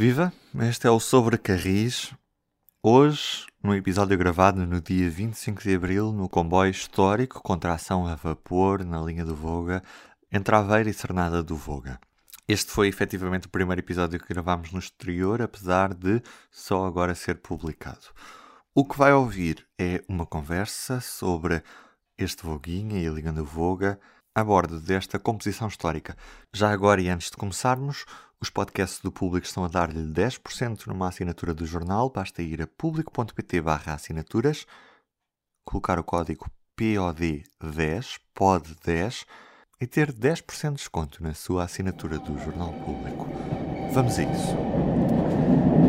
Viva! Este é o Sobre Carris. Hoje, num episódio gravado no dia 25 de abril, no comboio histórico contra a ação a vapor na linha do Voga, entre Aveiro e Cernada do Voga. Este foi efetivamente o primeiro episódio que gravámos no exterior, apesar de só agora ser publicado. O que vai ouvir é uma conversa sobre este Voguinha e a Liga do Voga a bordo desta composição histórica. Já agora e antes de começarmos, os podcasts do Público estão a dar-lhe 10% numa assinatura do jornal. Basta ir a público.pt barra assinaturas, colocar o código POD10, POD10, e ter 10% de desconto na sua assinatura do Jornal Público. Vamos a isso.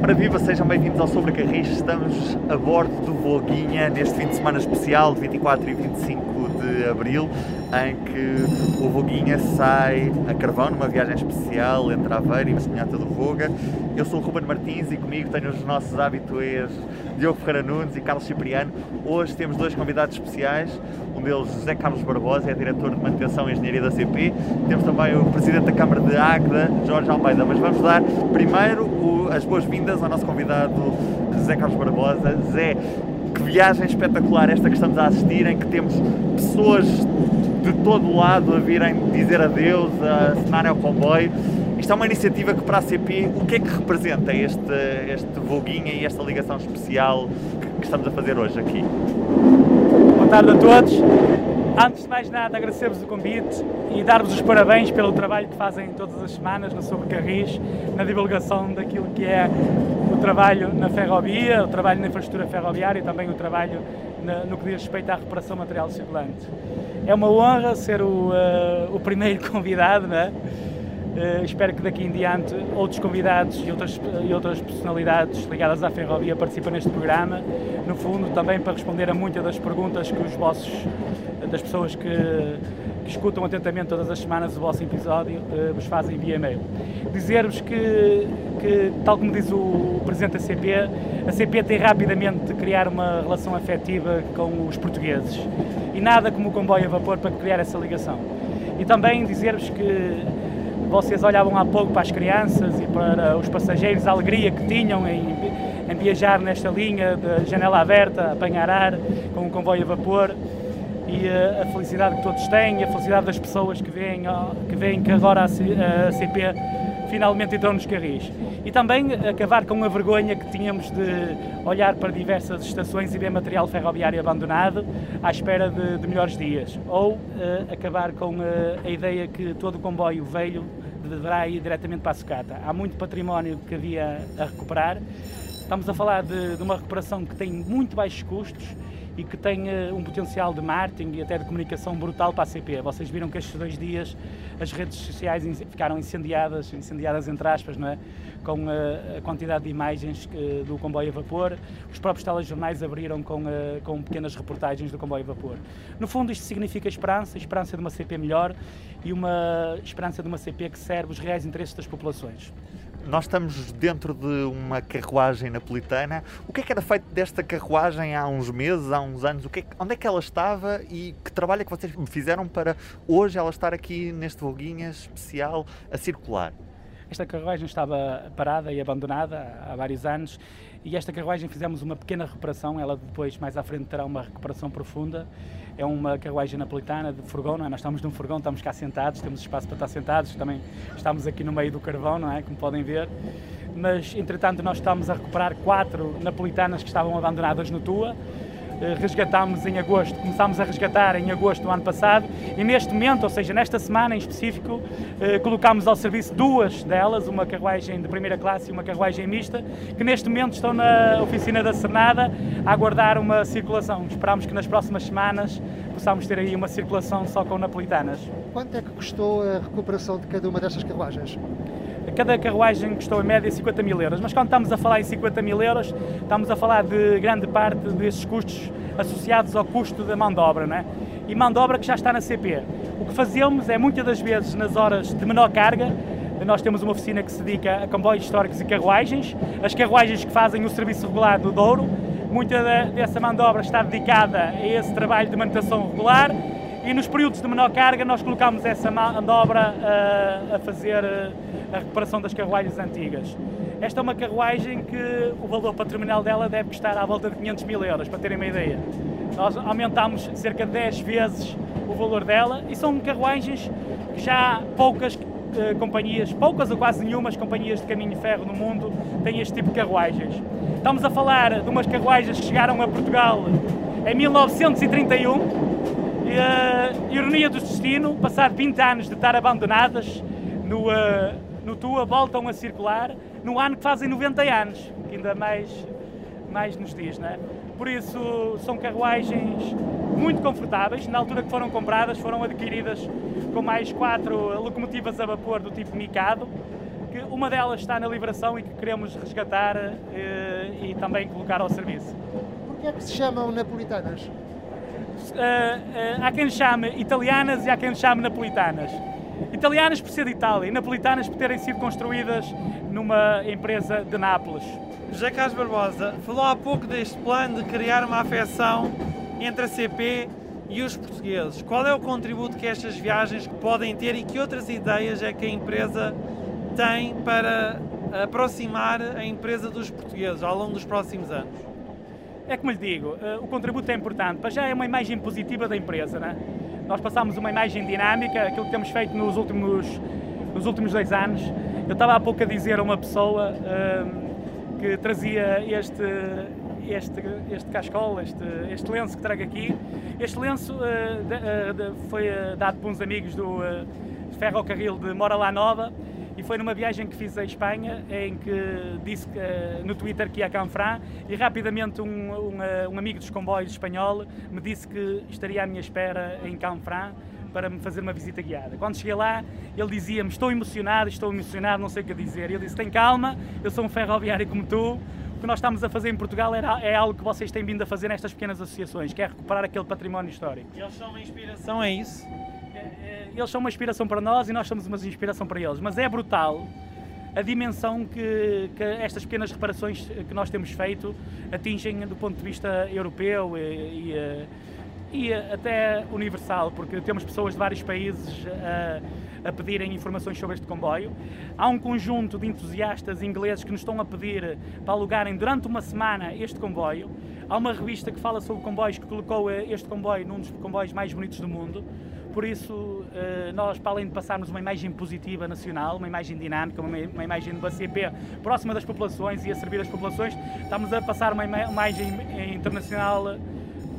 Ora viva, sejam bem-vindos ao Sobre Carris. Estamos a bordo do Voguinha neste fim de semana especial de 24 e 25 de Abril, em que o Voguinha sai a carvão numa viagem especial entre Aveiro e Massinhata do Voga. Eu sou o Ruben Martins e comigo tenho os nossos habituês Diogo Ferreira Nunes e Carlos Cipriano. Hoje temos dois convidados especiais, um deles José Carlos Barbosa, é diretor de manutenção e engenharia da CP. Temos também o presidente da Câmara de Águeda, Jorge Almeida. Mas vamos dar primeiro o, as boas-vindas ao nosso convidado José Carlos Barbosa. Zé, que viagem espetacular esta que estamos a assistir, em que temos pessoas de todo lado a virem dizer adeus, a assinar ao comboio. Isto é uma iniciativa que para a CP, o que é que representa este, este voguinha e esta ligação especial que, estamos a fazer hoje aqui? Boa tarde a todos. Antes de mais nada, agradecer-vos o convite e dar-vos os parabéns pelo trabalho que fazem todas as semanas no Sobre Carris, na divulgação daquilo que é o trabalho na ferrovia, o trabalho na infraestrutura ferroviária e também o trabalho na, no que diz respeito à reparação material circulante. É uma honra ser o, uh, o primeiro convidado, não é? Uh, espero que daqui em diante outros convidados e outras, e outras personalidades ligadas à ferrovia participem neste programa. No fundo, também para responder a muitas das perguntas que os vossos, das pessoas que, que escutam atentamente todas as semanas o vosso episódio, uh, vos fazem via e-mail. Dizer-vos que, que, tal como diz o Presidente da CP, a CP tem rapidamente de criar uma relação afetiva com os portugueses. E nada como o comboio a vapor para criar essa ligação. E também dizer-vos que vocês olhavam há pouco para as crianças e para os passageiros, a alegria que tinham em, em viajar nesta linha de janela aberta, apanhar ar com o comboio a vapor e a, a felicidade que todos têm, a felicidade das pessoas que veem, que, que agora a, a CP finalmente entrou nos carris. E também acabar com a vergonha que tínhamos de olhar para diversas estações e ver material ferroviário abandonado à espera de, de melhores dias. Ou uh, acabar com uh, a ideia que todo o comboio velho deverá ir diretamente para a sucata. Há muito património que havia a recuperar. Estamos a falar de, de uma recuperação que tem muito baixos custos e que tem uh, um potencial de marketing e até de comunicação brutal para a CP. Vocês viram que estes dois dias as redes sociais ficaram incendiadas, incendiadas entre aspas, não é? com a, a quantidade de imagens do comboio a vapor. Os próprios telejornais abriram com, a, com pequenas reportagens do comboio a vapor. No fundo, isto significa esperança, esperança de uma CP melhor e uma esperança de uma CP que serve os reais interesses das populações. Nós estamos dentro de uma carruagem napolitana. O que é que era feito desta carruagem há uns meses, há uns anos? O que é, onde é que ela estava e que trabalho é que vocês fizeram para hoje ela estar aqui neste Voguinha especial a circular? Esta carruagem estava parada e abandonada há vários anos e esta carruagem fizemos uma pequena recuperação, ela depois mais à frente terá uma recuperação profunda. É uma carruagem napolitana de furgão, não é? Nós estamos num furgão, estamos cá sentados, temos espaço para estar sentados, também estamos aqui no meio do carvão, não é? Como podem ver. Mas, entretanto, nós estamos a recuperar quatro napolitanas que estavam abandonadas no Tua resgatámos em agosto, começámos a resgatar em agosto do ano passado e neste momento, ou seja, nesta semana em específico, eh, colocámos ao serviço duas delas, uma carruagem de primeira classe e uma carruagem mista, que neste momento estão na oficina da Cernada a aguardar uma circulação. Esperamos que nas próximas semanas possamos ter aí uma circulação só com napolitanas. Quanto é que custou a recuperação de cada uma destas carruagens? Cada carruagem custou em média 50 mil euros, mas quando estamos a falar em 50 mil euros, estamos a falar de grande parte desses custos associados ao custo da mão de obra, não é? E mão de obra que já está na CP. O que fazemos é, muitas das vezes, nas horas de menor carga, nós temos uma oficina que se dedica a comboios históricos e carruagens, as carruagens que fazem o serviço regular do Douro, muita dessa mão de obra está dedicada a esse trabalho de manutenção regular e nos períodos de menor carga nós colocamos essa mão de obra a, a fazer a recuperação das carruagens antigas. Esta é uma carruagem que o valor patrimonial dela deve custar à volta de 500 mil euros, para terem uma ideia. Nós aumentámos cerca de 10 vezes o valor dela e são carruagens que já poucas eh, companhias, poucas ou quase nenhumas companhias de caminho de ferro no mundo têm este tipo de carruagens. Estamos a falar de umas carruagens que chegaram a Portugal em 1931 e a ironia do destino, passado 20 anos de estar abandonadas no, uh, no Tua, voltam a circular no ano que fazem 90 anos, que ainda mais, mais nos diz, não é? Por isso, são carruagens muito confortáveis. Na altura que foram compradas, foram adquiridas com mais quatro locomotivas a vapor do tipo Mikado, que uma delas está na liberação e que queremos resgatar eh, e também colocar ao serviço. Porquê é que se chamam napolitanas? Uh, uh, há quem chame italianas e há quem chame napolitanas. Italianas por ser de Itália e napolitanas por terem sido construídas numa empresa de Nápoles. José Carlos Barbosa falou há pouco deste plano de criar uma afecção entre a CP e os portugueses. Qual é o contributo que estas viagens podem ter e que outras ideias é que a empresa tem para aproximar a empresa dos portugueses ao longo dos próximos anos? É como lhe digo, eh, o contributo é importante, para já é uma imagem positiva da empresa. Né? Nós passamos uma imagem dinâmica, aquilo que temos feito nos últimos, nos últimos dois anos. Eu estava há pouco a dizer a uma pessoa um, que trazia este, este, este cascol, este, este lenço que trago aqui. Este lenço uh, de, uh, de, foi uh, dado por uns amigos do ferrocarril de Mora La Nova e foi numa viagem que fiz à Espanha em que disse que, no Twitter que ia a Canfrán e rapidamente um, um, um, amigo dos comboios espanhol me disse que estaria à minha espera em Canfrán para me fazer uma visita guiada. Quando cheguei lá, ele dizia-me: Estou emocionado, estou emocionado, não sei o que dizer. E eu disse: Tem calma, eu sou um ferroviário como tu. O que nós estamos a fazer em Portugal é algo que vocês têm vindo a fazer nestas pequenas associações, que é recuperar aquele património histórico. Eles são uma inspiração, é isso? É, eles são uma inspiração para nós e nós somos uma inspiração para eles. Mas é brutal a dimensão que, que, estas pequenas reparações que nós temos feito atingem do ponto de vista europeu e, e, eh, e até universal, porque temos pessoas de vários países a, a, pedirem informações sobre este comboio. Há um conjunto de entusiastas ingleses que nos estão a pedir para alugarem durante uma semana este comboio. Há uma revista que fala sobre comboios que colocou este comboio num dos comboios mais bonitos do mundo. Por isso, eh, nós, para além de passarmos uma imagem positiva nacional, uma imagem dinâmica, uma imagem de BCP próxima das populações e a servir as populações, estamos a passar uma imagem internacional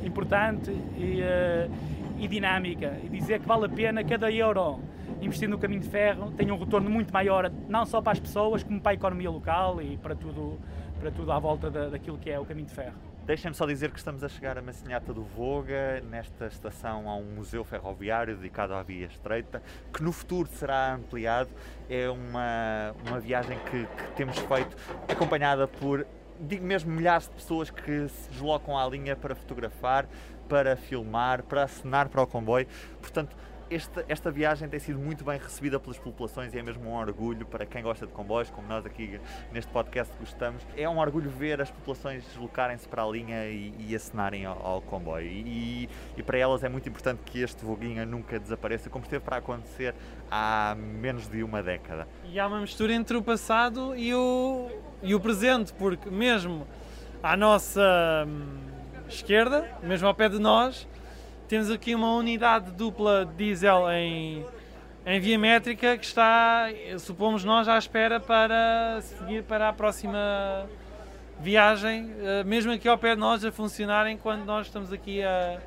importante e, uh, e dinâmica. E dizer que vale a pena cada euro investir no caminho de ferro tem um retorno muito maior, não só para as pessoas, como para a economia local e para tudo, para tudo à volta da, daquilo que é o caminho de ferro. Deixem-me só dizer que estamos a chegar a Massinhata do Voga. Nesta estação há um museu ferroviário dedicado à via estreita, que no futuro será ampliado. É uma, uma viagem que, que temos feito acompanhada por, digo mesmo, milhares de pessoas que se deslocam à linha para fotografar, para filmar, para acenar para o comboio. Portanto, esta, esta viagem tem sido muito bem recebida pelas populações e é mesmo um orgulho para quem gosta de comboios, como nós aqui neste podcast gostamos. É um orgulho ver as populações deslocarem-se para a linha e, e acenarem ao, ao comboio. E, e, para elas é muito importante que este voguinha nunca desapareça, como esteve para acontecer há menos de uma década. E há uma mistura entre o passado e o, e o presente, porque mesmo à nossa hum, esquerda, mesmo ao pé de nós, temos aqui uma unidade dupla diesel em, em via métrica que está, supomos nós, à espera para seguir para a próxima viagem, eh, mesmo aqui ao pé de nós, a funcionar enquanto nós estamos aqui a,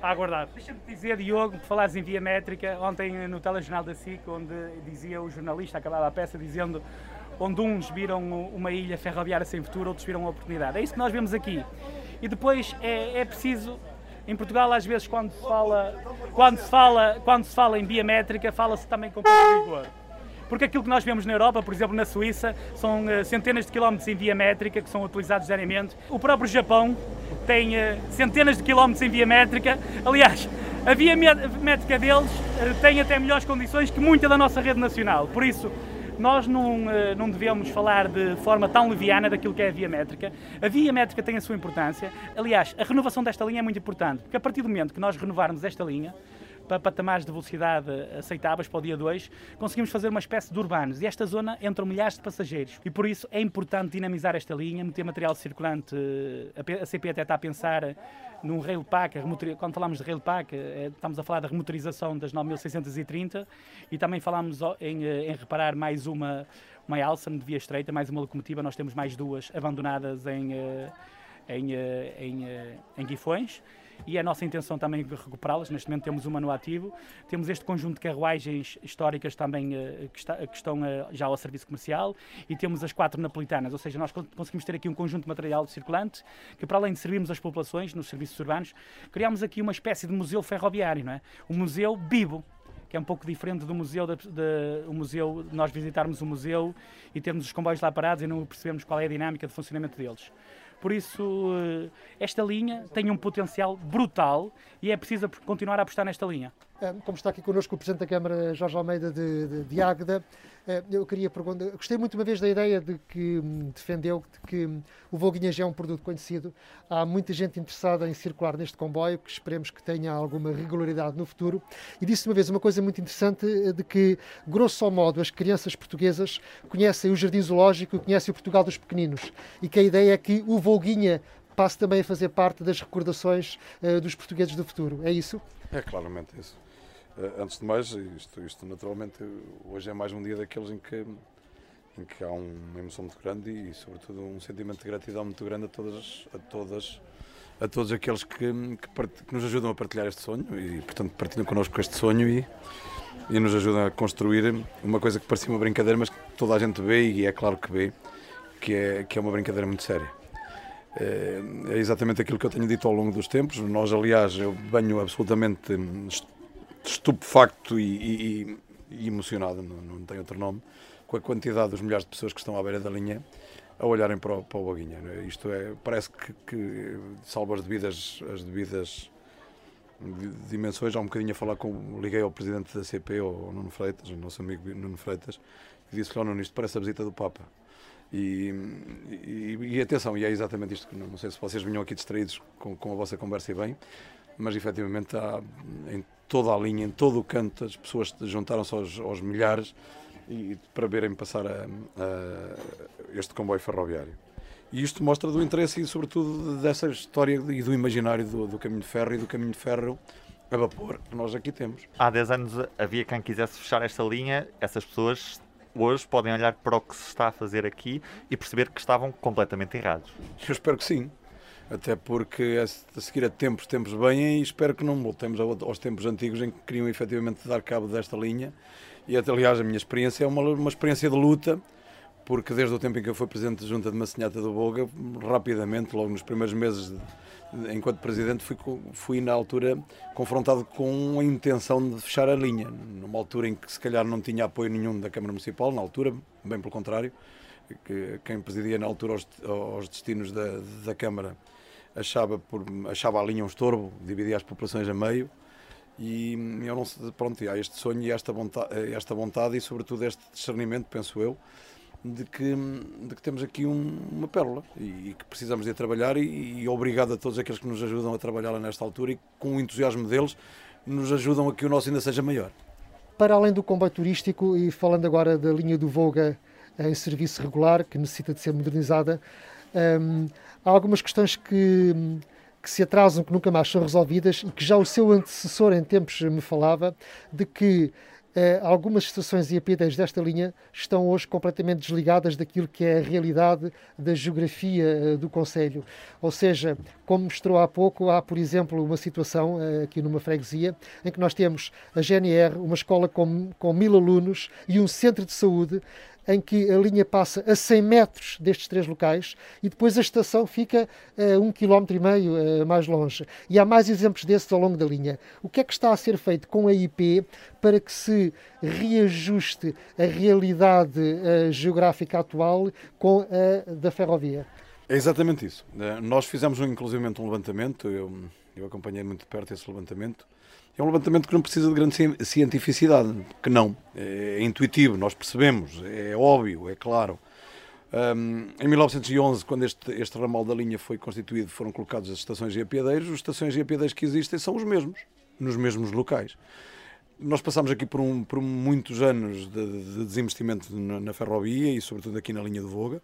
a aguardar. Deixa-me dizer, Diogo, por falares em via métrica, ontem no telejornal da SIC, onde dizia o jornalista, acabava a peça, dizendo onde uns viram uma ilha ferroviária sem futuro, outros viram uma oportunidade. É isso que nós vemos aqui. E depois é, é preciso em Portugal, às vezes, quando se fala, quando se fala, quando se fala em biométrica, fala-se também com pouco rigor. Porque aquilo que nós vemos na Europa, por exemplo, na Suíça, são uh, centenas de quilómetros em via métrica que são utilizados diariamente. O próprio Japão tem uh, centenas de quilómetros em via métrica. Aliás, a via métrica deles uh, tem até melhores condições que muita da nossa rede nacional. Por isso, nós não, eh, não devemos falar de forma tão leviana daquilo que é a via métrica. A via métrica tem a sua importância. Aliás, a renovação desta linha é muito importante, porque a partir do momento que nós renovarmos esta linha, para patamares de velocidade aceitáveis para o dia 2, conseguimos fazer uma espécie de urbanos. E esta zona entram milhares de passageiros. E por isso é importante dinamizar esta linha, meter material circulante. A CP até está a pensar num rail pack, quando falamos de rail pack, eh, estamos a falar da remotorização das 9630 e também falamos em, eh, em reparar mais uma, uma Alstom de via estreita, mais uma locomotiva, nós temos mais duas abandonadas em, eh, em, em, em Guifões e é a nossa intenção também recuperá-las. Neste momento temos uma no ativo. Temos este conjunto de carruagens históricas também uh, que, está, que, estão uh, já ao serviço comercial e temos as quatro napolitanas, ou seja, nós conseguimos ter aqui um conjunto de material circulante que, para além de servirmos as populações nos serviços urbanos, criamos aqui uma espécie de museu ferroviário, não é? Um museu vivo, que é um pouco diferente do museu, de, de, museu nós visitarmos o museu e termos os comboios lá parados e não percebemos qual é a dinâmica de funcionamento deles. Por isso, eh, esta linha tem um potencial brutal e é preciso continuar a apostar nesta linha. Como está aqui connosco o Presidente da Câmara, Jorge Almeida, de, de, de Águeda, eu queria perguntar, gostei muito uma vez da ideia de que hum, defendeu de que hum, o Volguinha já é um produto conhecido. Há muita gente interessada em circular neste comboio, que esperemos que tenha alguma regularidade no futuro. E disse uma vez uma coisa muito interessante, eh, de que, grosso modo, as crianças portuguesas conhecem o Jardim Zoológico, conhecem o Portugal dos Pequeninos. E que a ideia é que o Volguinha passe também a fazer parte das recordações uh, dos portugueses do futuro. É isso? É claramente isso. Eh, antes de mais, isto, isto naturalmente hoje é mais um dia daqueles em que, em que há uma emoção muito grande e, sobretudo, um sentimento de gratidão muito grande a todas, a todas, a todos aqueles que, que, que nos ajudam a partilhar este sonho e, portanto, partilham connosco este sonho e, e nos ajudam a construir uma coisa que parecia uma brincadeira, mas que toda a gente vê e é claro que vê, que é, que é uma brincadeira muito séria. É, é exatamente aquilo que eu tenho dito ao longo dos tempos. Nós, aliás, eu venho absolutamente estupefacto e, e, e emocionado, não, não tem outro nome, com a quantidade dos milhares de pessoas que estão à beira da linha a olharem para o, para o Boguinha. É? Isto é, parece que, que salvo as devidas, as devidas dimensões, há um bocadinho a falar com, liguei ao presidente da CP, o Nuno Freitas, o nosso amigo Nuno Freitas, e disse-lhe, oh, Nuno, isto parece a visita do Papa. E, e, e, atenção, e é exatamente isto que não, não sei se vocês vinham aqui distraídos com, com a vossa conversa e bem, mas efetivamente há em toda a linha, em todo o canto, as pessoas juntaram-se aos, aos, milhares e, para verem passar a, a este comboio ferroviário. E isto mostra do interesse e, sobretudo, dessa história e do imaginário do, do caminho de ferro e do caminho de ferro a vapor que nós aqui temos. Há 10 anos havia quem quisesse fechar esta linha, essas pessoas hoje podem olhar para o que se está a fazer aqui e perceber que estavam completamente errados. Eu espero que sim até porque a seguir a tempos, tempos bem e espero que não voltemos aos tempos antigos em que queriam efetivamente dar cabo desta linha. E até, aliás, a minha experiência é uma, uma experiência de luta, porque desde o tempo em que eu fui presidente da Junta de Massinhata do Boga, rapidamente, logo nos primeiros meses, de, enquanto presidente, fui, fui na altura confrontado com a intenção de fechar a linha, numa altura em que se calhar não tinha apoio nenhum da Câmara Municipal, na altura, bem pelo contrário, que quem presidia na altura aos destinos da, da Câmara achava, por, achava a linha um estorbo, dividia as populações a meio e eu não sei, pronto, há este sonho e esta vontade, esta vontade e sobretudo este discernimento, penso eu, de que, de que temos aqui um, uma pérola e, e, que precisamos de trabalhar e, e, obrigado a todos aqueles que nos ajudam a trabalhá-la nesta altura e com o entusiasmo deles nos ajudam a que o nosso ainda seja maior. Para além do comboio turístico e falando agora da linha do Volga em serviço regular, que necessita de ser modernizada, hum, há algumas questões que, que se atrasam, que nunca mais são resolvidas e que já o seu antecessor em tempos me falava de que eh, algumas estações e apidez desta linha estão hoje completamente desligadas daquilo que é a realidade da geografia eh, do Conselho. Ou seja, como mostrou há pouco, há, por exemplo, uma situação eh, aqui numa freguesia em que nós temos a GNR, uma escola com, com mil alunos e um centro de saúde em que a linha passa a 100 metros destes três locais e depois a estação fica a um quilómetro e meio eh, mais longe. E há mais exemplos desses ao longo da linha. O que é que está a ser feito com a IP para que se reajuste a realidade eh, geográfica atual com a da ferrovia? É exatamente isso. Eh, nós fizemos um, inclusive um levantamento, eu, eu acompanhei muito de perto esse levantamento, é um levantamento que não precisa de grande cientificidade, que não. É, intuitivo, nós percebemos, é óbvio, é claro. Um, em 1911, quando este, este, ramal da linha foi constituído, foram colocadas as estações e apiadeiros. As estações e apiadeiros que existem são os mesmos. nos mesmos locais. Nós passámos aqui por, um, por muitos anos de, de desinvestimento na, na, ferrovia e, sobretudo, aqui na linha de Voga.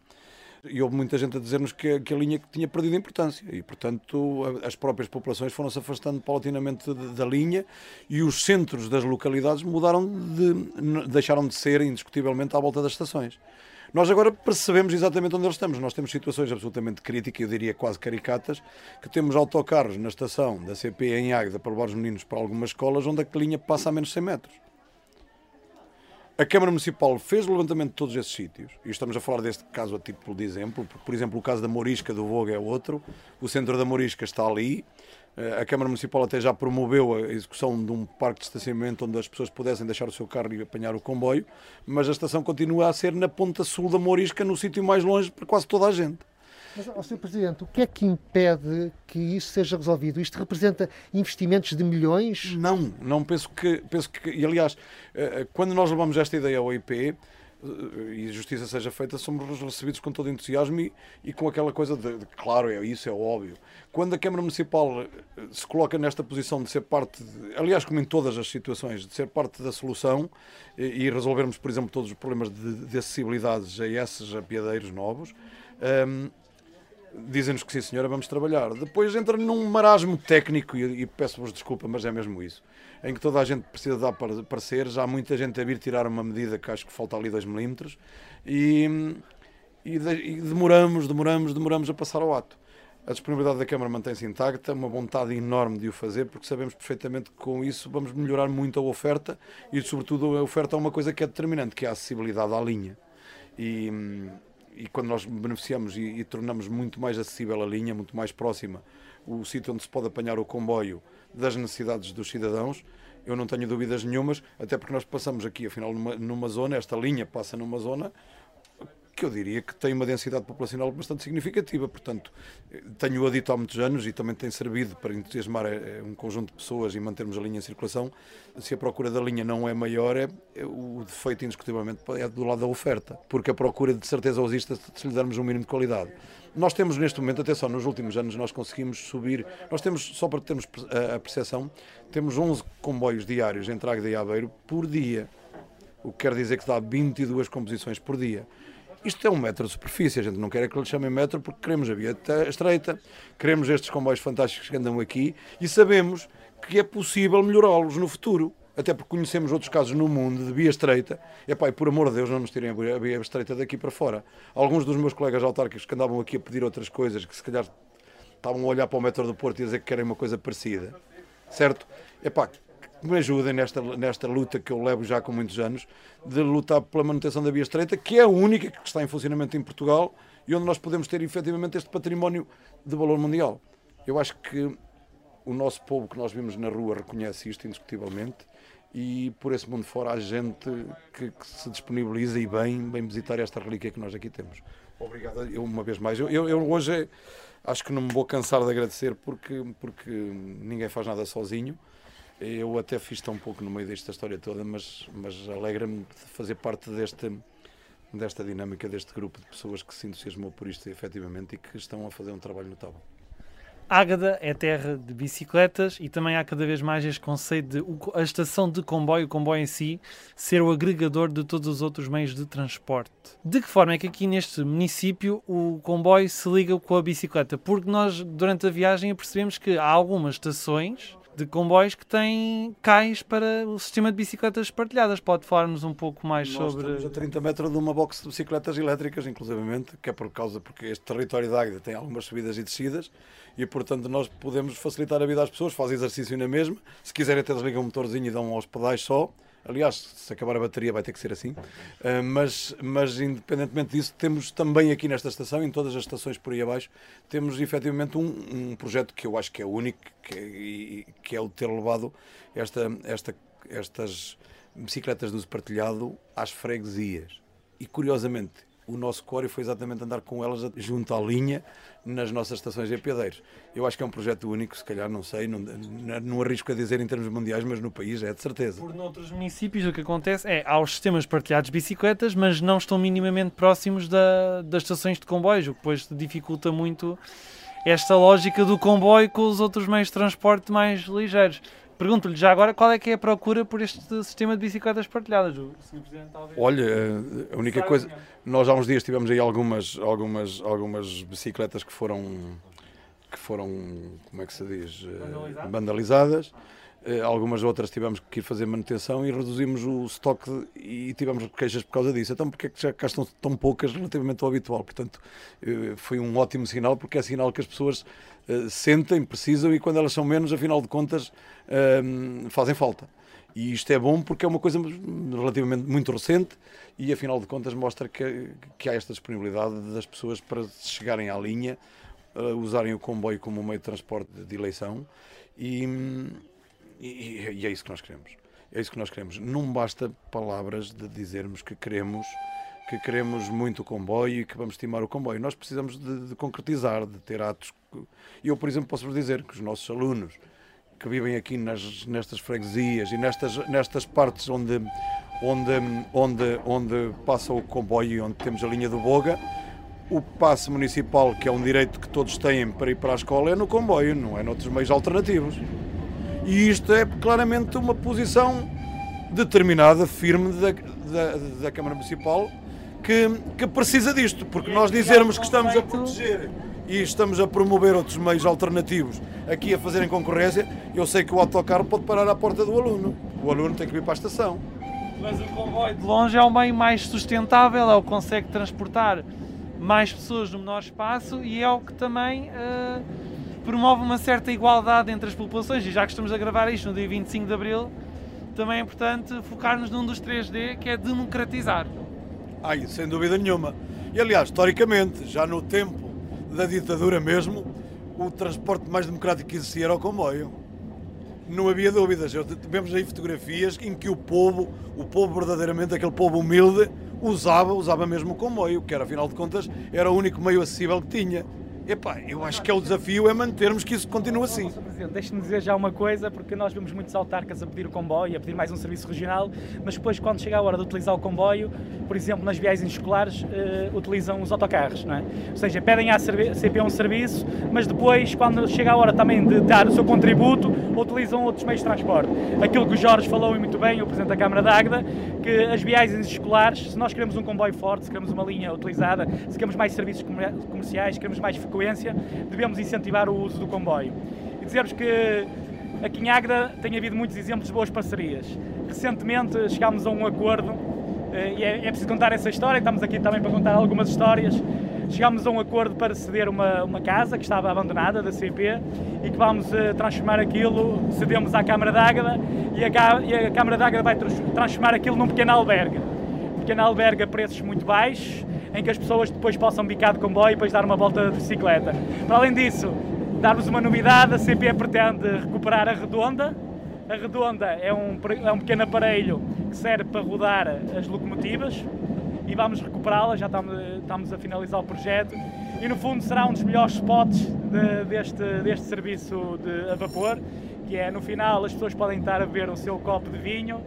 E houve muita gente a dizer-nos que, que, a linha tinha perdido importância e, portanto, as próprias populações foram-se afastando paulatinamente da linha e os centros das localidades mudaram de, deixaram de ser indiscutivelmente à volta das estações. Nós agora percebemos exatamente onde estamos. Nós temos situações absolutamente críticas, eu diria quase caricatas, que temos autocarros na estação da CP em Águeda para levar os meninos para algumas escolas onde a linha passa a menos 100 metros. A Câmara Municipal fez o levantamento de todos esses sítios, e estamos a falar deste caso a título de exemplo, porque, por exemplo, o caso da Morisca do Voga é outro, o centro da Morisca está ali, eh, a Câmara Municipal até já promoveu a execução de um parque de estacionamento onde as pessoas pudessem deixar o seu carro e apanhar o comboio, mas a estação continua a ser na ponta sul da Morisca, no sítio mais longe para quase toda a gente. Mas, Sr. Presidente, o que é que impede que isso seja resolvido? Isto representa investimentos de milhões? Não, não penso que. Penso que e aliás, eh, eh, quando nós levamos esta ideia ao IP, eh, e justiça seja feita, somos recebidos com todo entusiasmo e, e com aquela coisa de, de, claro, é isso, é óbvio. Quando a Câmara Municipal se coloca nesta posição de ser parte, de, aliás, como em todas as situações, de ser parte da solução e, e resolvermos, por exemplo, todos os problemas de, de acessibilidades a esses apiadeiros novos, um, ehm, dizem-nos que sim, senhora, vamos trabalhar. Depois entra num marasmo técnico, e, e peço-vos desculpa, mas é mesmo isso em que toda a gente precisa dar pareceres. Há muita gente a vir tirar uma medida que acho que falta ali 2 milímetros e, e, e demoramos, demoramos, demoramos a passar ao ato. A disponibilidade da Câmara mantém-se intacta, uma vontade enorme de o fazer, porque sabemos perfeitamente que com isso vamos melhorar muito a oferta e, sobretudo, a oferta é uma coisa que é determinante, que é a acessibilidade à linha. E, e quando nós beneficiamos e, e tornamos muito mais acessível a linha, muito mais próxima, o sítio onde se pode apanhar o comboio das necessidades dos cidadãos. Eu não tenho dúvidas nenhumas, até porque nós passamos aqui, afinal, numa, numa zona, esta linha passa numa zona que eu diria que tem uma densidade populacional bastante significativa. Portanto, tenho-o dito há muitos anos e também tem servido para entusiasmar eh, eh, um conjunto de pessoas e mantermos a linha em circulação. Se a procura da linha não é maior, é, é o defeito indiscutivelmente é do lado da oferta, porque a procura de certeza existe se lhe darmos um mínimo de qualidade. Nós temos neste momento, só nos últimos anos, nós conseguimos subir, nós temos, só para termos a percepção, temos 11 comboios diários entre Águeda e Aveiro por dia, o que quer dizer que dá 22 composições por dia. Isto é um metro de superfície, a gente não quer é que lhe chamem metro porque queremos a via estreita, queremos estes comboios fantásticos que andam aqui e sabemos que é possível melhorá-los no futuro. Até porque conhecemos outros casos no mundo de via estreita. E, pá, e por amor de Deus, não nos tirem a via estreita daqui para fora. Alguns dos meus colegas autárquicos que andavam aqui a pedir outras coisas, que se calhar estavam a olhar para o metro do Porto e a dizer que querem uma coisa parecida, certo? É pá, que me ajudem nesta, nesta luta que eu levo já com muitos anos, de lutar pela manutenção da via estreita, que é a única que está em funcionamento em Portugal e onde nós podemos ter efetivamente este património de valor mundial. Eu acho que o nosso povo que nós vimos na rua reconhece isto indiscutivelmente e por esse mundo fora há gente que, que, se disponibiliza e bem, bem visitar esta relíquia que nós aqui temos. Obrigado eu, uma vez mais. Eu, eu, eu hoje acho que não me vou cansar de agradecer porque, porque ninguém faz nada sozinho. Eu até fiz tão pouco no meio desta história toda, mas, mas alegra-me de fazer parte deste, desta dinâmica, deste grupo de pessoas que se entusiasmou por isto efetivamente e que estão a fazer um trabalho notável. Ágada é terra de bicicletas e também há cada vez mais este conceito de a estação de comboio, o comboio em si, ser o agregador de todos os outros meios de transporte. De que forma é que aqui neste município o comboio se liga com a bicicleta? Porque nós, durante a viagem, percebemos que há algumas estações de comboios que têm cais para o sistema de bicicletas partilhadas. Pode falar-nos um pouco mais Nós sobre. Estamos a 30 metros de uma box de bicicletas elétricas, inclusivamente, que é por causa porque este território da Águeda tem algumas subidas e descidas e, portanto, nós podemos facilitar a vida às pessoas, fazem exercício na mesma. Se quiserem, até desligam o motorzinho e dão aos pedais só Aliás, se acabar a bateria vai ter que ser assim. Uh, mas, mas, independentemente disso, temos também aqui nesta estação, em todas as estações por aí abaixo, temos efetivamente um, um projeto que eu acho que é único, que é, que é o ter levado esta, esta, estas bicicletas de uso partilhado às freguesias. E curiosamente, o nosso core foi exatamente andar com elas junto à linha nas nossas estações de apiadeiros. Eu acho que é um projeto único, se calhar, não sei, não, não arrisco a dizer em termos mundiais, mas no país é de certeza. Por noutros municípios o que acontece é, há os sistemas partilhados de bicicletas, mas não estão minimamente próximos da, das estações de comboios, o que depois dificulta muito esta lógica do comboio com os outros meios de transporte mais ligeiros. Pergunto-lhe já agora qual é que é a procura por este sistema de bicicletas partilhadas. O Sr. Presidente talvez. Olha, eh, a única coisa. Nós há uns dias tivemos aí algumas, algumas, algumas bicicletas que foram, que foram, como é que se diz, Eh, Vandalizadas? vandalizadas. Eh, Algumas outras tivemos que ir fazer manutenção e reduzimos o estoque e tivemos queixas por causa disso. Então, porque é que já cá estão tão poucas relativamente ao habitual? Portanto, eh, foi um ótimo sinal, porque é sinal que as pessoas eh, sentem, precisam e quando elas são menos, afinal de contas, eh, fazem falta. E isto é bom porque é uma coisa relativamente muito recente e, afinal de contas, mostra que, que há esta disponibilidade das pessoas para chegarem à linha, usarem o comboio como meio de transporte de, eleição e, e, e é isso que nós queremos. É isso que nós queremos. Não basta palavras de dizermos que queremos que queremos muito o comboio e que vamos estimar o comboio. Nós precisamos de, de concretizar, de ter atos. Eu, por exemplo, posso-vos dizer que os nossos alunos que vivem aqui nas, nestas freguesias e nestas, nestas partes onde, onde, onde, onde passa o comboio e onde temos a linha do Boga, o passe municipal, que é um direito que todos têm para ir para a escola, é no comboio, não é noutros meios alternativos. E isto é claramente uma posição determinada, firme da, da, da Câmara Municipal que, que precisa disto, porque nós dizermos que estamos a proteger e estamos a promover outros meios alternativos aqui a fazerem concorrência, eu sei que o autocarro pode parar à porta do aluno. O aluno tem que vir para a estação. Mas o comboio de longe é o meio mais sustentável, é o que consegue transportar mais pessoas no menor espaço e é o que também eh, promove uma certa igualdade entre as populações. E já que estamos a gravar isto no dia 25 de Abril, também é importante focar-nos num dos 3D, que é democratizar. Ai, sem dúvida nenhuma. E aliás, historicamente, já no tempo da ditadura mesmo, o transporte mais democrático que existia era o comboio. Não havia dúvidas. Eu, vemos aí fotografias em que o povo, o povo verdadeiramente, aquele povo humilde, usava, usava mesmo o comboio, que era, afinal de contas, era o único meio acessível que tinha. Epá, eu acho que é o desafio é mantermos que isso continue assim. Presidente, deixe-me dizer já uma coisa, porque nós vemos muitos autarcas a pedir o comboio, a pedir mais um serviço regional, mas depois, quando chega a hora de utilizar o comboio, por exemplo, nas viagens escolares, eh, utilizam os autocarros, não é? Ou seja, pedem à CP um serviço, mas depois, quando chega a hora também de dar o seu contributo, utilizam outros meios de transporte. Aquilo que o Jorge falou e muito bem, o Presidente da Câmara de Águeda, que as viagens escolares, se nós queremos um comboio forte, se queremos uma linha utilizada, se queremos mais serviços comer- comerciais, se queremos mais frequência, devemos incentivar o uso do comboio. E dizer-vos que aqui em Águeda tem havido muitos exemplos de boas parcerias. Recentemente chegámos a um acordo, eh, e é, é preciso contar essa história, estamos aqui também para contar algumas histórias. Chegámos a um acordo para ceder uma, uma casa que estava abandonada da CP e que vamos eh, transformar aquilo, cedemos à Câmara de Águeda e a, e a Câmara de Águeda vai trans- transformar aquilo num pequeno albergue. Um pequeno albergue a preços muito baixos, em que as pessoas depois possam bicar de comboio e depois dar uma volta de bicicleta. Para além disso, dar-vos uma novidade, a CP pretende recuperar a Redonda. A Redonda é um, é um pequeno aparelho que serve para rodar as locomotivas e vamos recuperá-la, já estamos, estamos a finalizar o projeto. E no fundo será um dos melhores spots de- deste, deste serviço de, a vapor, que é no final as pessoas podem estar a beber o seu copo de vinho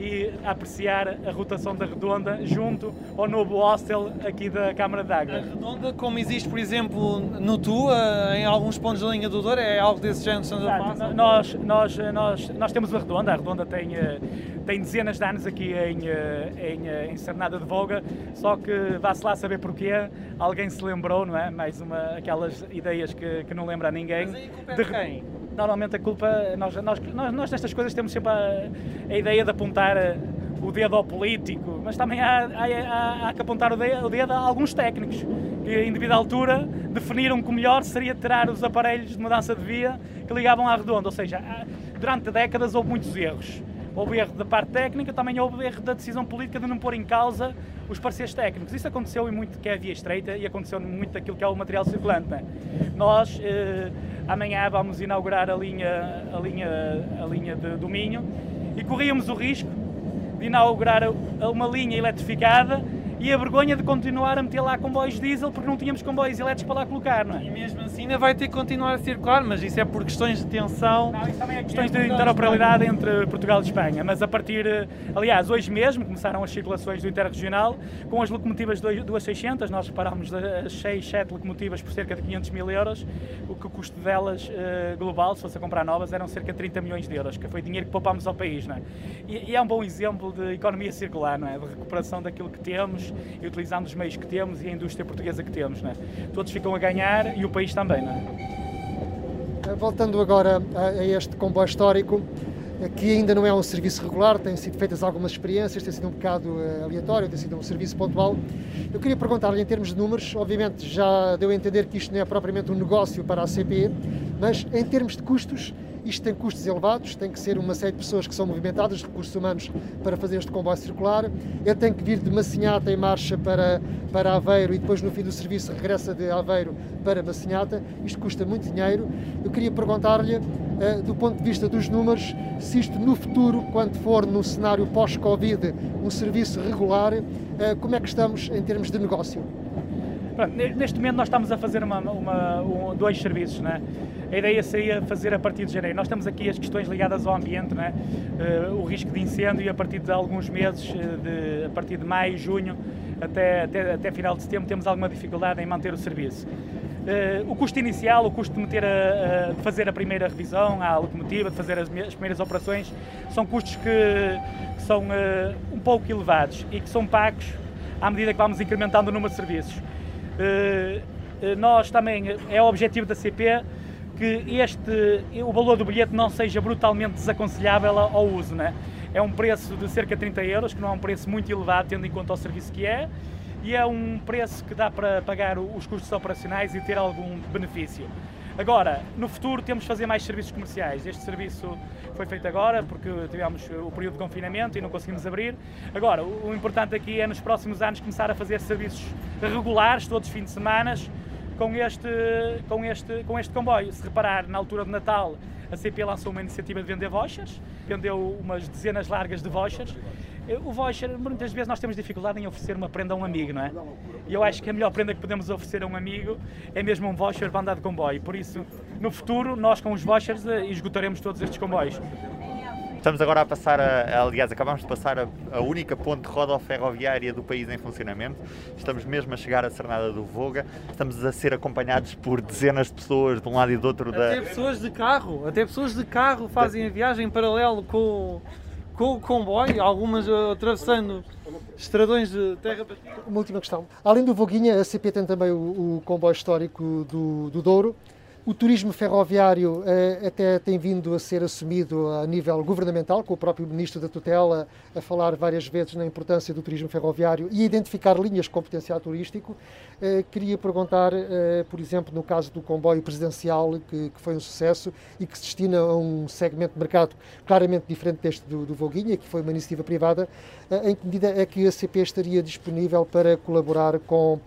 e apreciar a rotação da Redonda junto ao novo hostel aqui da Câmara de A redonda, como existe, por exemplo, no Tua, em alguns pontos da linha do Douro, é algo desse género Exato. Nós, nós, nós, nós temos a Redonda, a Redonda tem, eh, tem dezenas de anos aqui em, eh, em, eh, em Cernada de Voga, só que vá-se lá saber porquê, alguém se lembrou, não é? Mais uma, aquelas ideias que, que não lembra a ninguém. Mas aí De- quem? Normalmente a culpa, nós, nós, nós, nós nestas coisas temos sempre a, a ideia de apontar eh, o dedo ao político, mas também há, há, há- há que apontar o dedo, o dedo a alguns técnicos que, em devida altura, definiram que o melhor seria tirar os aparelhos de mudança de via que ligavam à redonda. Ou seja, durante décadas houve muitos erros. Houve erro da parte técnica, também houve erro da decisão política de não pôr em causa os pareceres técnicos. Isso aconteceu em muito que é a via estreita e aconteceu muito daquilo que é o material circulante. é? Nós, eh, amanhã, vamos inaugurar a linha, a linha, a linha de, do Minho e corríamos o risco de inaugurar uma linha eletrificada e a vergonha de continuar a meter lá comboios diesel porque não tínhamos comboios elétricos para lá colocar, não é? E mesmo assim ainda vai ter que continuar a circular, mas isso é por questões de tensão. Não, é questões de interoperabilidade entre Portugal e Espanha, mas a partir, eh, aliás, hoje mesmo começaram as circulações do Interregional com as locomotivas 2600, nós reparámos as 6, 7 locomotivas por cerca de 500 mil euros, o que o custo delas uh, global, se fosse a comprar novas, eram cerca de 30 milhões de euros, que foi dinheiro que poupámos ao país, não é? E, e é um bom exemplo de economia circular, não é? De recuperação daquilo que temos e utilizando os meios que temos e a indústria portuguesa que temos, não é? Todos ficam a ganhar e o país também, não é? Voltando agora a este comboio histórico, que ainda não é um serviço regular, têm sido feitas algumas experiências, tem sido um bocado uh, aleatório, tem sido um serviço pontual. Eu queria perguntar-lhe, em termos de números, obviamente já deu a entender que isto não é propriamente um negócio para a CPE, mas em termos de custos, isto tem custos elevados, tem que ser uma série de pessoas que são movimentadas, recursos humanos, para fazer este comboio circular. Ele tem que vir de Massinhata em marcha para, para Aveiro e depois, no fim do serviço, regressa de Aveiro para Massinhata. Isto custa muito dinheiro. Eu queria perguntar-lhe, uh, do ponto de vista dos números, se isto no futuro, quando for no cenário pós-Covid, um serviço regular, uh, como é que estamos em termos de negócio? Neste momento nós estamos a fazer uma, uma, um, dois serviços, né? A ideia seria fazer a partir de janeiro. Nós temos aqui as questões ligadas ao ambiente, né? Uh, o risco de incêndio e a partir de alguns meses, de, a partir de maio, junho, até, até, até final de setembro, temos alguma dificuldade em manter o serviço. Uh, o custo inicial, o custo de, meter a, a, de fazer a primeira revisão à locomotiva, de fazer as, as primeiras operações, são custos que, que são uh, um pouco elevados e que são pagos à medida que vamos incrementando o número de serviços. Eh, eh, nós também, é o objetivo da CP que este, o valor do bilhete não seja brutalmente desaconselhável ao uso. Né? É um preço de cerca de 30 euros, que não é um preço muito elevado, tendo em conta o serviço que é, e é um preço que dá para pagar os custos operacionais e ter algum benefício. Agora, no futuro temos de fazer mais serviços comerciais. Este serviço foi feito agora porque tivemos o período de confinamento e não conseguimos abrir. Agora, o importante aqui é nos próximos anos começar a fazer serviços regulares, todos os fins de semana, com este, com, este, com este comboio. Se reparar, na altura de Natal, a CP lançou uma iniciativa de vender vouchers, vendeu umas dezenas largas de vouchers o voucher, muitas vezes nós temos dificuldade em oferecer uma prenda a um amigo, não é? E eu acho que a melhor prenda que podemos oferecer a um amigo é mesmo um voucher para andar de comboio. Por isso, no futuro, nós com os vouchers eh, esgotaremos todos estes comboios. Estamos agora a passar, a, aliás, acabamos de passar a, a única ponte rodoferroviária do país em funcionamento. Estamos mesmo a chegar à Cernada do Voga. Estamos a ser acompanhados por dezenas de pessoas de um lado e do outro. Até da... pessoas de carro, até pessoas de carro fazem a viagem em paralelo com com o comboio, algumas atravessando estradões de terra. Uma última questão. Além do Voguinha, a CP tem também o, o comboio histórico do, do Douro. O turismo ferroviário eh, até tem vindo a ser assumido a nível governamental, com o próprio Ministro da Tutela a falar várias vezes na importância do turismo ferroviário e identificar linhas com potencial turístico. Eh, queria perguntar, eh, por exemplo, no caso do comboio presidencial, que, que, foi um sucesso e que se destina a um segmento de mercado claramente diferente deste do, do Voguinha, que foi uma iniciativa privada, em que medida é que a CP estaria disponível para colaborar com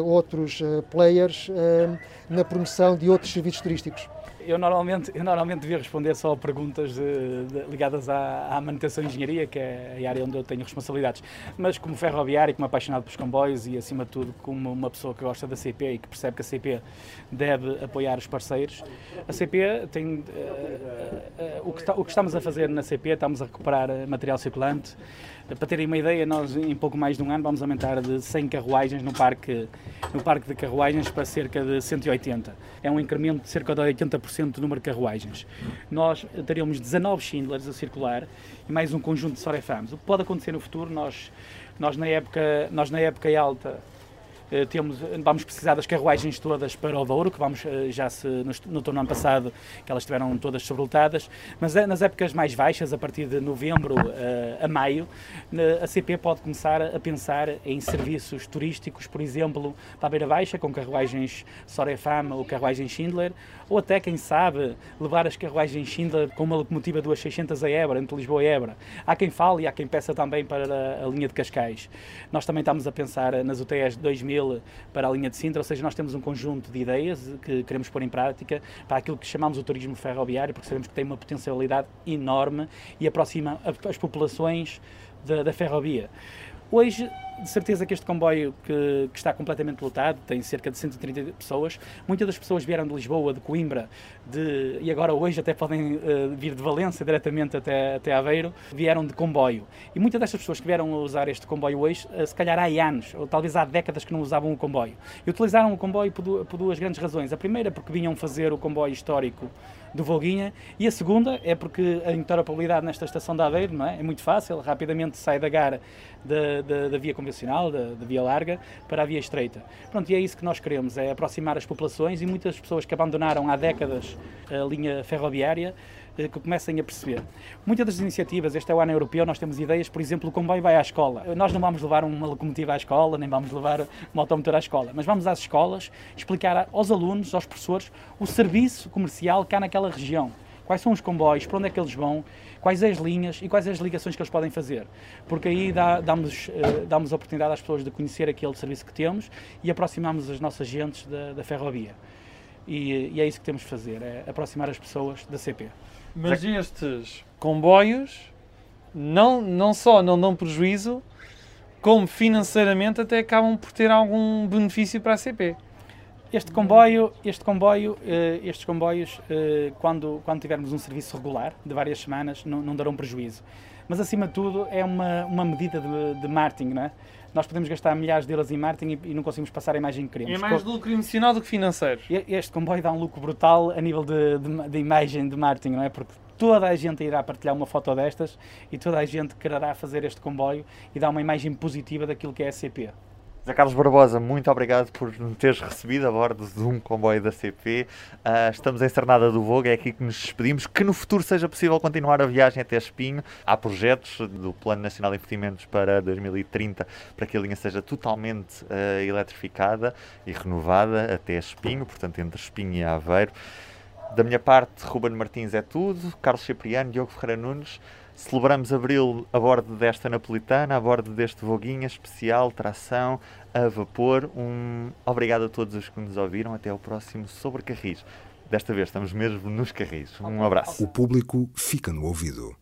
outros eh, players eh, na promoção de outros serviços turísticos? Eu normalmente, eu normalmente devia responder só a perguntas de, de, ligadas à, à, manutenção e engenharia, que é a área onde eu tenho responsabilidades. Mas como ferroviário, como apaixonado pelos comboios e, acima de tudo, como uma pessoa que gosta da CP e que percebe que a CP deve apoiar os parceiros, a CP tem. Uh, uh, uh, o, que está, o que estamos a fazer na CP, estamos a recuperar material circulante, para terem uma ideia, nós em pouco mais de um ano vamos aumentar de 100 carruagens no parque, no parque de carruagens para cerca de 180. É um incremento de cerca de 80% do número de carruagens. Nós teríamos 19 Schindlers a circular e mais um conjunto de Sorefams. O que pode acontecer no futuro, nós, nós, na, época, nós na época alta temos, vamos precisar das carruagens todas para o Douro, que vamos, eh, já se no ano passado que elas estiveram todas sobrelotadas, mas nas épocas mais baixas, a partir de novembro eh, a maio, a CP pode começar a pensar em serviços turísticos, por exemplo, para a Beira Baixa, com carruagens Sorefam ou carruagens Schindler, ou até, quem sabe, levar as carruagens Schindler com uma locomotiva 2600 a Évora, entre Lisboa e Évora. Há quem fale e há quem peça também para a linha de Cascais. Nós também estamos a pensar nas UTS 2000 para a linha de Sintra, ou seja, nós temos um conjunto de ideias que queremos pôr em prática para aquilo que chamamos o turismo ferroviário, porque sabemos que tem uma potencialidade enorme e aproxima as populações da, da ferrovia. Hoje de certeza que este comboio que, que, está completamente lotado, tem cerca de 130 pessoas, muitas das pessoas vieram de Lisboa, de Coimbra, de, e agora hoje até podem uh, vir de Valência diretamente até, até Aveiro, vieram de comboio. E muitas destas pessoas que vieram a usar este comboio hoje, uh, se calhar há anos, ou talvez há décadas que não usavam o comboio. E utilizaram o comboio por, por duas grandes razões. A primeira porque vinham fazer o comboio histórico do Volguinha e a segunda é porque a interoperabilidade nesta estação de Aveiro não é? é muito fácil, rapidamente sai da gara da, da, da via convencional, da, da, via larga, para a via estreita. Pronto, e é isso que nós queremos, é aproximar as populações e muitas pessoas que abandonaram há décadas a linha ferroviária eh, que comecem a perceber. Muitas das iniciativas, este é o ano europeu, nós temos ideias, por exemplo, o comboio vai à escola. Nós não vamos levar uma locomotiva à escola, nem vamos levar uma automotor à escola, mas vamos às escolas explicar aos alunos, aos professores, o serviço comercial que há naquela região. Quais são os comboios, para onde é que eles vão, quais as linhas e quais as ligações que eles podem fazer. Porque aí dá, damos, uh, damos a oportunidade às pessoas de conhecer aquele serviço que temos e aproximamos as nossas gentes da, da ferrovia. E, e, é isso que temos de fazer, é aproximar as pessoas da CP. Mas estes comboios não, não só não dão prejuízo, como financeiramente até acabam por ter algum benefício para a CP. Este comboio, este comboio, uh, estes comboios, uh, quando, quando tivermos um serviço regular de várias semanas, não, não darão prejuízo. Mas acima de tudo é uma, uma medida de, de marketing, não é? nós podemos gastar milhares de euros em marketing e, e não conseguimos passar a imagem que queremos. É mais lucro emocional do que financeiro. Este comboio dá um lucro brutal a nível de, de, de imagem de marketing, não é? Porque toda a gente irá partilhar uma foto destas e toda a gente quererá fazer este comboio e dar uma imagem positiva daquilo que é a CP. Zé Carlos Barbosa, muito obrigado por nos teres recebido a bordo de um comboio da CP. Uh, ah, estamos em Cernada do Vogo, é aqui que nos despedimos. Que no futuro seja possível continuar a viagem até Espinho. Há projetos do Plano Nacional de Investimentos para 2030 para que a linha seja totalmente uh, eletrificada e renovada até Espinho, portanto entre Espinho e Aveiro. Da minha parte, Ruben Martins é tudo, Carlos Cipriano, Diogo Ferreira Nunes. Celebramos Abril a bordo desta napolitana, a bordo deste voguinha especial, tração a vapor. Um obrigado a todos os que nos ouviram. Até ao próximo Sobre Carris. Desta vez estamos mesmo nos Carris. Um abraço. O público fica no ouvido.